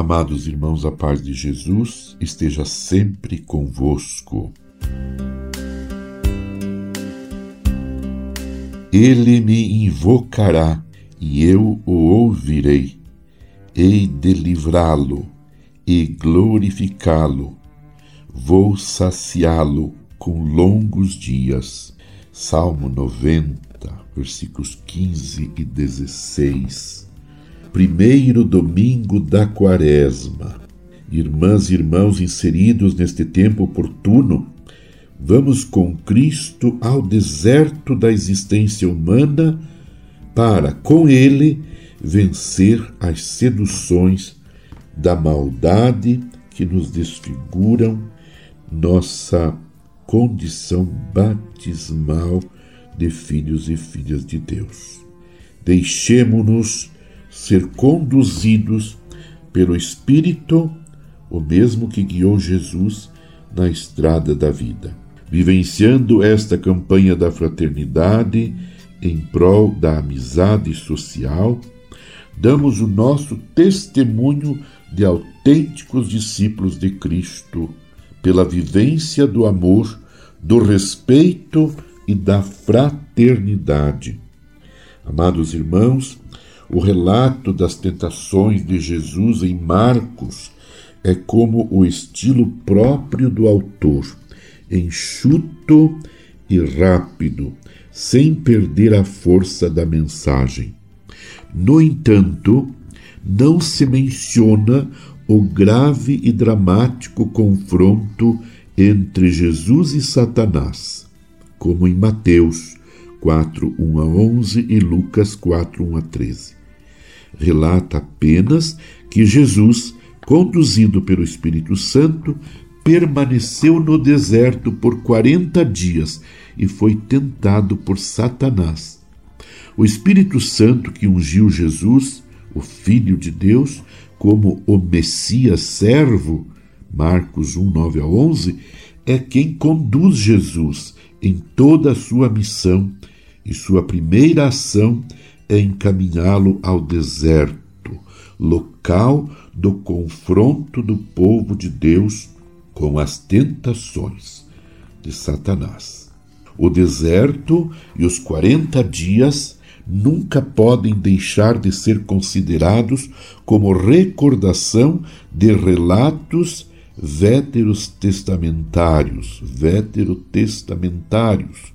Amados irmãos, a paz de Jesus esteja sempre convosco. Ele me invocará e eu o ouvirei. Hei de livrá-lo e glorificá-lo. Vou saciá-lo com longos dias. Salmo 90, versículos 15 e 16 primeiro domingo da Quaresma. Irmãs e irmãos inseridos neste tempo oportuno, vamos com Cristo ao deserto da existência humana para, com Ele, vencer as seduções da maldade que nos desfiguram nossa condição batismal de filhos e filhas de Deus. Deixemo-nos ser conduzidos pelo Espírito, o mesmo que guiou Jesus na estrada da vida. Vivenciando esta campanha da fraternidade em prol da amizade social, damos o nosso testemunho de autênticos discípulos de Cristo, pela vivência do amor, do respeito e da fraternidade. Amados irmãos, o relato das tentações de Jesus em Marcos é como o estilo próprio do autor, enxuto e rápido, sem perder a força da mensagem. No entanto, não se menciona o grave e dramático confronto entre Jesus e Satanás, como em Mateus 4, 1 a 11 e Lucas 4, 1 a 13 relata apenas que Jesus, conduzido pelo Espírito Santo, permaneceu no deserto por quarenta dias e foi tentado por Satanás. O Espírito Santo que ungiu Jesus, o Filho de Deus, como o Messias servo, Marcos 1, 9 a 11, é quem conduz Jesus em toda a sua missão e sua primeira ação encaminhá-lo ao deserto, local do confronto do povo de Deus com as tentações de Satanás. O deserto e os quarenta dias nunca podem deixar de ser considerados como recordação de relatos veterotestamentários, veterotestamentários,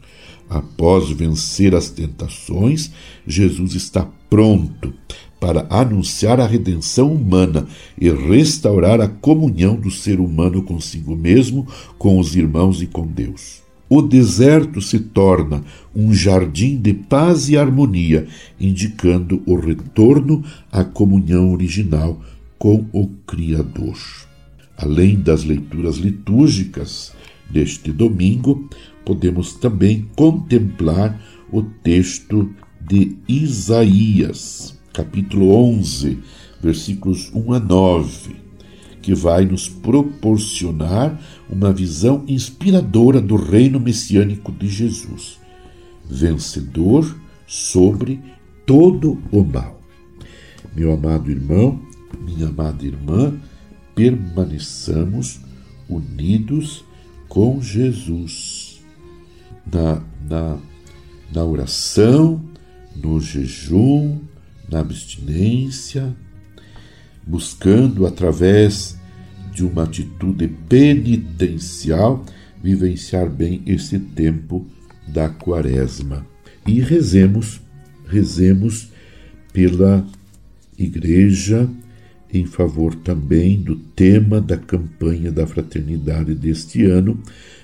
Após vencer as tentações, Jesus está pronto para anunciar a redenção humana e restaurar a comunhão do ser humano consigo mesmo, com os irmãos e com Deus. O deserto se torna um jardim de paz e harmonia, indicando o retorno à comunhão original com o Criador. Além das leituras litúrgicas deste domingo, podemos também contemplar o texto de Isaías, capítulo 11, versículos 1 a 9, que vai nos proporcionar uma visão inspiradora do reino messiânico de Jesus, vencedor sobre todo o mal. Meu amado irmão, minha amada irmã, permaneçamos unidos com Jesus na, na, na oração, no jejum, na abstinência, buscando através de uma atitude penitencial vivenciar bem esse tempo da quaresma. E rezemos, rezemos pela igreja em favor também do tema da campanha da fraternidade deste ano,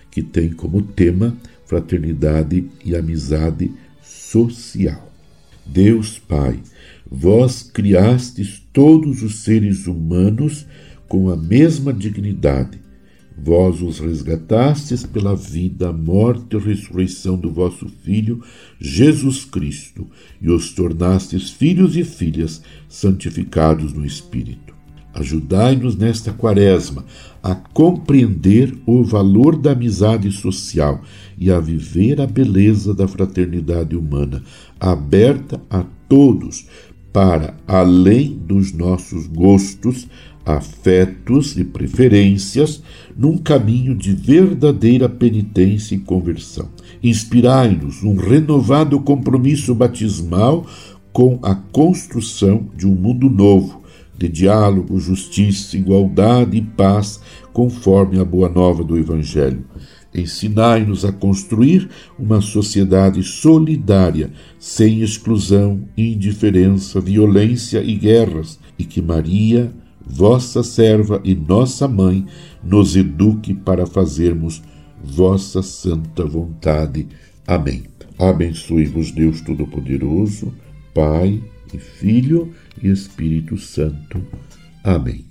que tem como tema fraternidade e amizade social. Deus Pai, vós criastes todos os seres humanos com a mesma dignidade. Vós os resgatastes pela vida, morte e ressurreição do vosso Filho, Jesus Cristo, e os tornastes filhos e filhas santificados no Espírito. Ajudai-nos nesta quaresma a compreender o valor da amizade social e a viver a beleza da fraternidade humana, aberta a todos, para, além dos nossos gostos, afetos e preferências num caminho de verdadeira penitência e conversão. Inspirai-nos um renovado compromisso batismal com a construção de um mundo novo, de diálogo, justiça, igualdade e paz, conforme a boa nova do Evangelho. Ensinai-nos a construir uma sociedade solidária, sem exclusão, indiferença, violência e guerras, e que Maria, vossa serva e nossa mãe, nos eduque para fazermos vossa santa vontade. Amém. Abençoe-vos Deus Todo-Poderoso, Pai e Filho e Espírito Santo. Amém.